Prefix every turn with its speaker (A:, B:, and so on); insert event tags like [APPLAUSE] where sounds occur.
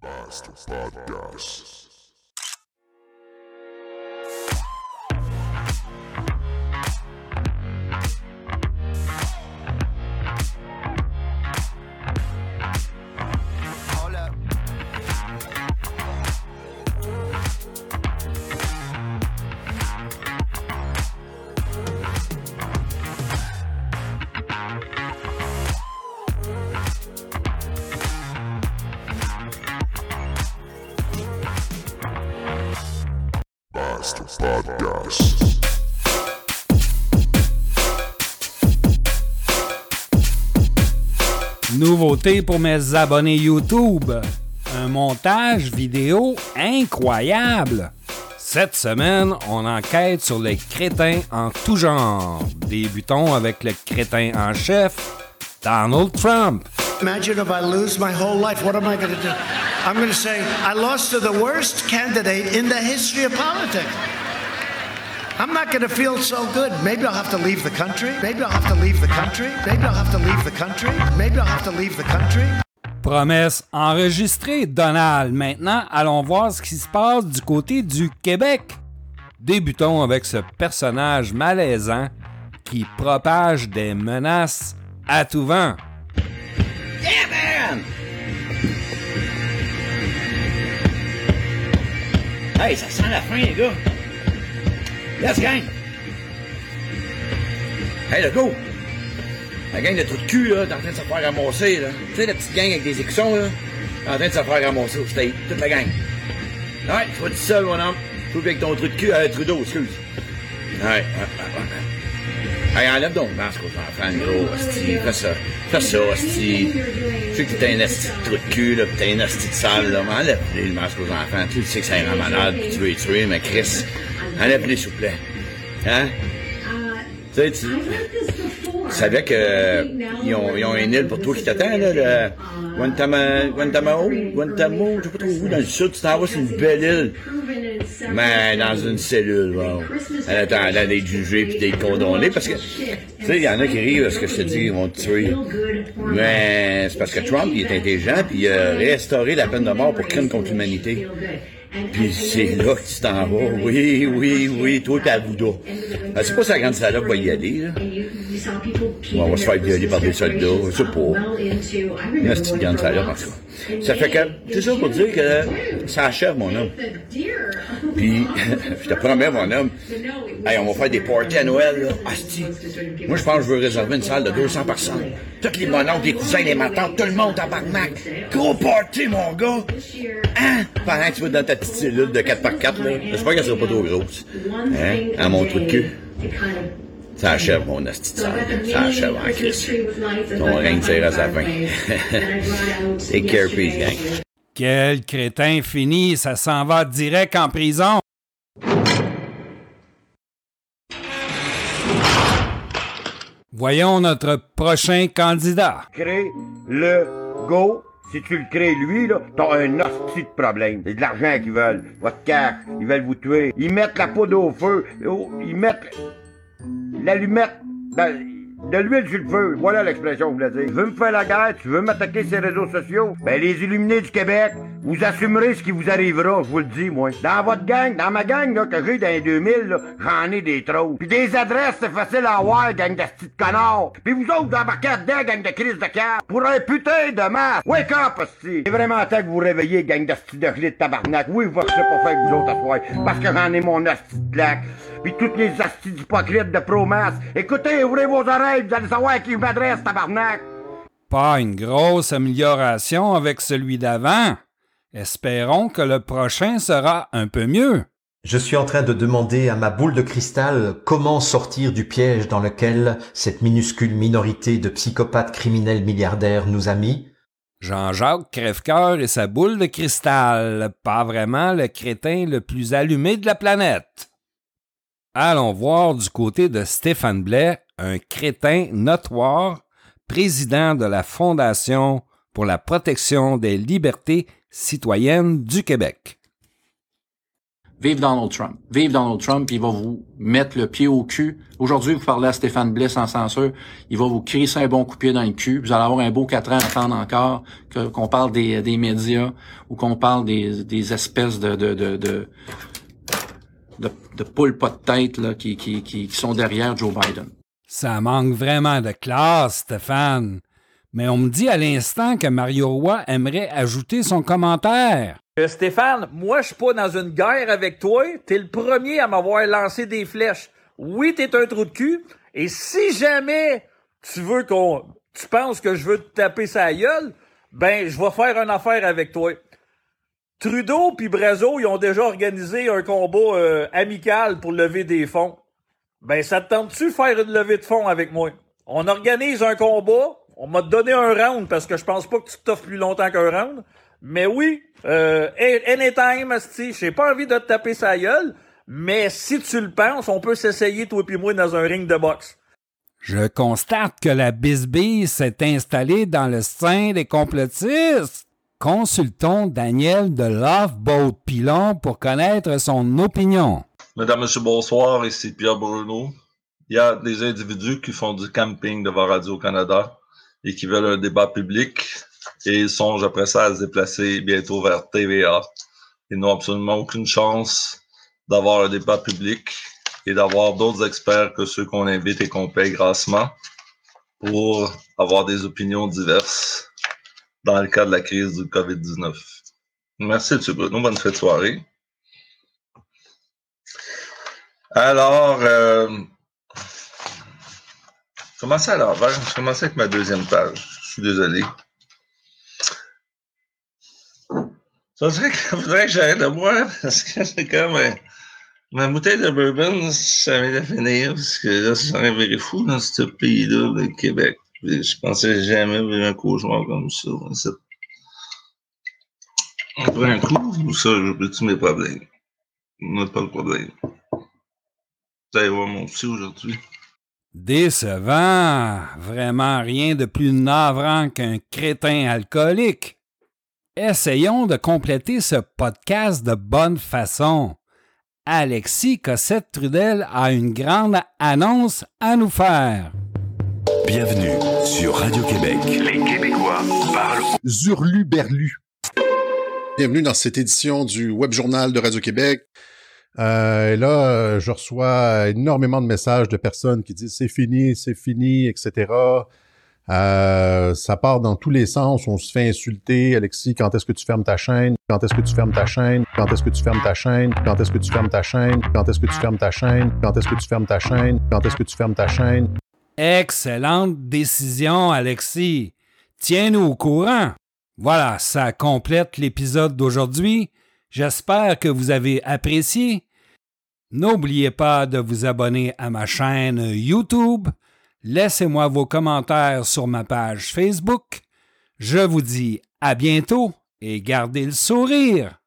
A: Basta Podcast. Podcast.
B: Nouveauté pour mes abonnés YouTube. Un montage vidéo incroyable. Cette semaine, on enquête sur les crétins en tout genre. Débutons avec le crétin en chef, Donald Trump.
C: Imagine if I lose my whole life. What am I going to do? I'm going to say, I lost to the worst candidate in the history of politics. I'm not going to feel so good. Maybe I'll have to leave the country. Maybe I'll have to leave the country. Maybe I'll have to leave the country. Maybe I'll have to leave the country.
B: Promesse enregistrée, Donald. Maintenant, allons voir ce qui se passe du côté du Québec. Débutons avec ce personnage malaisant qui propage des menaces à tout vent.
D: Yeah, man! Hey, ça sent la fin, les gars. Let's gang! Hey, let's go! La gang de trous de cul, là, est en train de se faire ramasser, là. Tu sais, la petite gang avec des écussons, là, est en train de se faire ramasser au state. Toute la gang. Ouais, tu vas tout seul, mon homme. Faut avec ton trou de cul, euh, Trudeau, excuse. Ouais, ouais, enlève donc le masque aux enfants, gros, hostie. Fais ça. Fais ça, hostie. Je sais que t'es un asti de trou de cul, là, pis t'es un asti de sale, là, mais enlève-les le masque aux enfants. Tu sais que ça rend malade, pis tu veux les tuer, mais Chris, enlève-les, s'il vous plaît. Hein? Tu sais, tu... Tu savais qu'ils ont, ils ont une île pour toi qui t'attend, là, le Guantama, Guantamao, Guantamo, je sais pas trop où, dans le sud, tu t'en vas sur une belle île. Mais dans une cellule, wow. En attendant d'être jugé puis d'être condamné, parce que, tu sais, il y en a qui rient parce que je te dis, ils vont te tuer. Mais c'est parce que Trump, il est intelligent puis il a restauré la peine de mort pour crime contre l'humanité. Puis c'est là que tu t'en vas. Oui, oui, oui, toi t'es à Bouddha. Ben, c'est pas sa grande salope va y aller, là.
E: On va se faire violer par des soldats, je sais pas.
D: Salope, en tout cas. Ça fait que, c'est ça pour dire que ça achève, mon homme. [LAUGHS] Puis, [LAUGHS] je te promets, mon homme, hey, on va faire des parties à Noël, là. Moi, je pense que je veux réserver une salle de 200 personnes. Tous les mononcles, les cousins, les matantes, tout le monde en barnac. Gros party, mon gars. Hein? Pendant que tu vas dans ta petite cellule de 4x4, là. J'espère qu'elle sera pas trop grosse. Hein? À mon trou de cul. Ça achève, mon de salle. Ça achève en crise. Ton règne tire à sa fin. Take care, peace, gang.
B: Quel crétin fini, ça s'en va direct en prison. Voyons notre prochain candidat.
F: crée le go. Si tu le crées lui, là, t'as un hostie de problème. C'est de l'argent qu'ils veulent. Votre cash. Ils veulent vous tuer. Ils mettent la poudre au feu. Ils mettent l'allumette dans- de l'huile sur le feu. Voilà l'expression que je voulais dire. Tu veux me faire la guerre? Tu veux m'attaquer ces réseaux sociaux? Ben, les illuminés du Québec, vous assumerez ce qui vous arrivera, je vous le dis, moi. Dans votre gang, dans ma gang, là, que j'ai dans les 2000, là, j'en ai des trous. Puis des adresses, c'est facile à avoir, gang de petits connards. Puis vous autres, embarquez dedans, gang de crise de cœur. Pour un putain de masse. Wake up, hostie. C'est vraiment temps que vous réveillez, gang de de de tabarnak. Oui, vous, sais pas faire avec vous autres à. Parce que j'en ai mon hostie de. Puis toutes les hosties d'hypocrites de pro-masse. Écoutez, ouvrez vos oreilles, vous allez savoir à qui je m'adresse, tabarnak.
B: Pas une grosse amélioration avec celui d'avant. Espérons que le prochain sera un peu mieux.
G: Je suis en train de demander à ma boule de cristal comment sortir du piège dans lequel cette minuscule minorité de psychopathes criminels milliardaires nous a mis.
B: Jean-Jacques Crèvecoeur et sa boule de cristal, pas vraiment le crétin le plus allumé de la planète. Allons voir du côté de Stéphane Blais, un crétin notoire, président de la Fondation pour la protection des libertés citoyennes du Québec.
H: Vive Donald Trump. Vive Donald Trump, il va vous mettre le pied au cul. Aujourd'hui, vous parlez à Stéphane Blais sans censure. Il va vous crisser un bon coup de pied dans le cul. Vous allez avoir un beau quatre ans à attendre encore qu'on parle des, médias ou qu'on parle des, espèces de, de, de, de de, poules pas de tête là, qui, qui, qui sont derrière Joe Biden.
B: Ça manque vraiment de classe, Stéphane. Mais on me dit à l'instant que Mario Roy aimerait ajouter son commentaire.
I: Euh, Stéphane, moi, je suis pas dans une guerre avec toi. T'es le premier à m'avoir lancé des flèches. Oui, t'es un trou de cul. Et si jamais tu veux qu'on, tu penses que je veux te taper sa gueule, ben, je vais faire une affaire avec toi. Trudeau puis Brazo, ils ont déjà organisé un combat euh, amical pour lever des fonds. Ben, ça te tente-tu faire une levée de fonds avec moi? On organise un combat. On m'a donné un round parce que je pense pas que tu t'offres plus longtemps qu'un round. Mais oui, euh, anytime, asti, j'ai pas envie de te taper sa gueule, mais si tu le penses, on peut s'essayer, toi et moi, dans un ring de boxe.
B: Je constate que la bisbille s'est installée dans le sein des complotistes. Consultons Daniel de Loveboat Pilon pour connaître son opinion.
J: Mesdames, Messieurs, bonsoir. Ici Pierre Bruno. Il y a des individus qui font du camping devant Radio-Canada et qui veulent un débat public et ils songent après ça à se déplacer bientôt vers TVA. Ils n'ont absolument aucune chance d'avoir un débat public et d'avoir d'autres experts que ceux qu'on invite et qu'on paye grassement pour avoir des opinions diverses dans le cas de la crise du COVID-19. Merci, M. Bruno. Bonne fête soirée. Alors, euh, commencez à l'envers. Je commence avec ma deuxième page. Je suis désolé. Ça serait [LAUGHS] faudrait que j'arrête de boire parce que c'est comme euh, ma bouteille de bourbon, ça vient de finir parce que là, ça serait fou dans ce pays-là, le Québec. Je pensais jamais vivre un cauchemar comme ça. Après un coup, ou ça, je peux mes problèmes? Pas de problème. Vous allez voir mon psy aujourd'hui.
B: Décevant. Vraiment rien de plus navrant qu'un crétin alcoolique. Essayons de compléter ce podcast de bonne façon. Alexis Cossette-Trudel a une grande annonce à nous faire.
A: Bienvenue sur Radio-Québec.
K: Les Québécois parlent.
L: Zurlu-Berlu. Bienvenue dans cette édition du Web Journal de Radio-Québec. Euh, là, euh, je reçois énormément de messages de personnes qui disent c'est fini, c'est fini, etc. Euh, ça part dans tous les sens. On se fait insulter. Alexis, quand est-ce que tu fermes ta chaîne? Quand est-ce que tu fermes ta chaîne? Quand est-ce que tu fermes ta chaîne? Quand est-ce que tu fermes ta chaîne? Quand est-ce que tu fermes ta chaîne? Quand est-ce que tu fermes ta chaîne? Quand est-ce que tu fermes ta chaîne?
B: Excellente décision, Alexis. Tiens-nous au courant. Voilà, ça complète l'épisode d'aujourd'hui. J'espère que vous avez apprécié. N'oubliez pas de vous abonner à ma chaîne YouTube. Laissez-moi vos commentaires sur ma page Facebook. Je vous dis à bientôt et gardez le sourire.